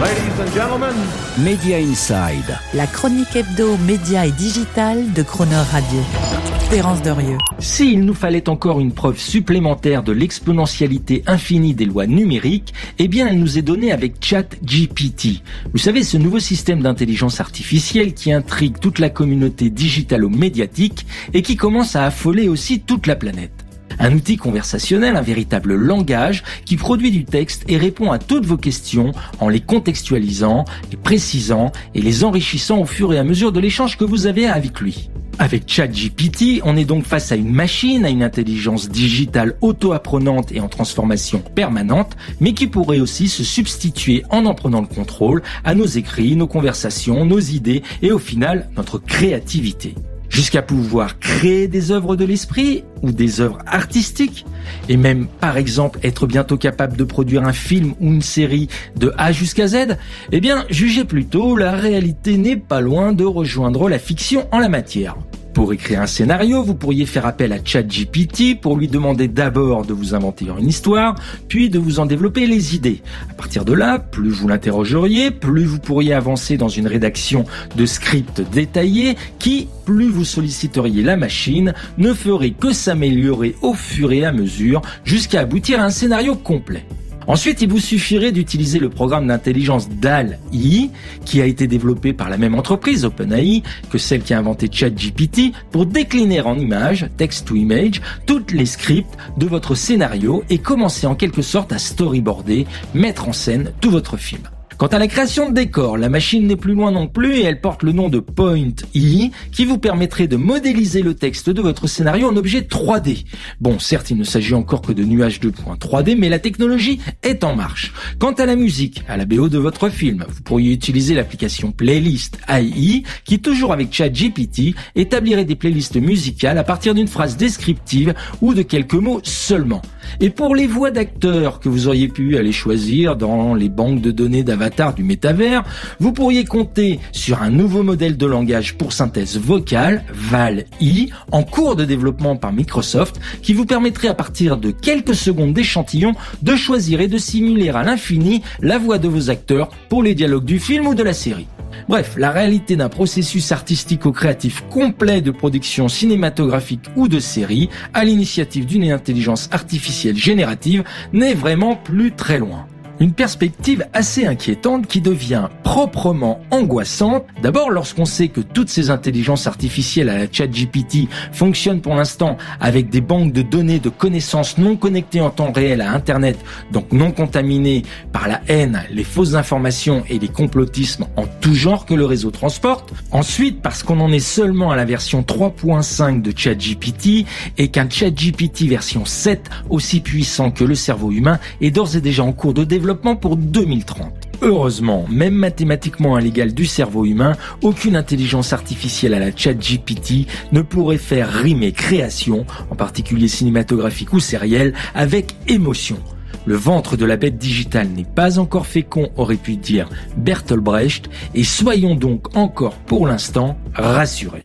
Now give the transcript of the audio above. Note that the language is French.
Ladies and gentlemen, Media Inside. La chronique hebdo, média et digital de Croner Radio. Terence Derieux. S'il nous fallait encore une preuve supplémentaire de l'exponentialité infinie des lois numériques, eh bien elle nous est donnée avec ChatGPT. Vous savez, ce nouveau système d'intelligence artificielle qui intrigue toute la communauté digitalo-médiatique et qui commence à affoler aussi toute la planète. Un outil conversationnel, un véritable langage qui produit du texte et répond à toutes vos questions en les contextualisant, les précisant et les enrichissant au fur et à mesure de l'échange que vous avez avec lui. Avec ChatGPT, on est donc face à une machine, à une intelligence digitale auto-apprenante et en transformation permanente, mais qui pourrait aussi se substituer en en prenant le contrôle à nos écrits, nos conversations, nos idées et au final notre créativité jusqu'à pouvoir créer des œuvres de l'esprit ou des œuvres artistiques, et même par exemple être bientôt capable de produire un film ou une série de A jusqu'à Z, eh bien jugez plutôt, la réalité n'est pas loin de rejoindre la fiction en la matière. Pour écrire un scénario, vous pourriez faire appel à ChatGPT pour lui demander d'abord de vous inventer une histoire, puis de vous en développer les idées. À partir de là, plus vous l'interrogeriez, plus vous pourriez avancer dans une rédaction de script détaillé qui, plus vous solliciteriez la machine, ne ferait que s'améliorer au fur et à mesure jusqu'à aboutir à un scénario complet. Ensuite, il vous suffirait d'utiliser le programme d'intelligence DAL-I, qui a été développé par la même entreprise, OpenAI, que celle qui a inventé ChatGPT, pour décliner en images, text to image, toutes les scripts de votre scénario et commencer en quelque sorte à storyboarder, mettre en scène tout votre film. Quant à la création de décors, la machine n'est plus loin non plus et elle porte le nom de Point E qui vous permettrait de modéliser le texte de votre scénario en objet 3D. Bon, certes, il ne s'agit encore que de nuages de points 3D, mais la technologie est en marche. Quant à la musique, à la BO de votre film, vous pourriez utiliser l'application Playlist AI qui, toujours avec ChatGPT, établirait des playlists musicales à partir d'une phrase descriptive ou de quelques mots seulement. Et pour les voix d'acteurs que vous auriez pu aller choisir dans les banques de données d'avatar du métavers, vous pourriez compter sur un nouveau modèle de langage pour synthèse vocale, VAL-I, en cours de développement par Microsoft, qui vous permettrait à partir de quelques secondes d'échantillon de choisir et de simuler à l'infini la voix de vos acteurs pour les dialogues du film ou de la série. Bref, la réalité d'un processus artistico-créatif complet de production cinématographique ou de série à l'initiative d'une intelligence artificielle générative n'est vraiment plus très loin. Une perspective assez inquiétante qui devient proprement angoissante. D'abord lorsqu'on sait que toutes ces intelligences artificielles à la chat GPT fonctionnent pour l'instant avec des banques de données de connaissances non connectées en temps réel à Internet, donc non contaminées par la haine, les fausses informations et les complotismes en tout genre que le réseau transporte. Ensuite, parce qu'on en est seulement à la version 3.5 de ChatGPT et qu'un ChatGPT version 7 aussi puissant que le cerveau humain est d'ores et déjà en cours de développement pour 2030. Heureusement, même mathématiquement à l'égal du cerveau humain, aucune intelligence artificielle à la chat GPT ne pourrait faire rimer création, en particulier cinématographique ou sérielle, avec émotion. Le ventre de la bête digitale n'est pas encore fécond, aurait pu dire Bertolt Brecht, et soyons donc encore pour l'instant rassurés.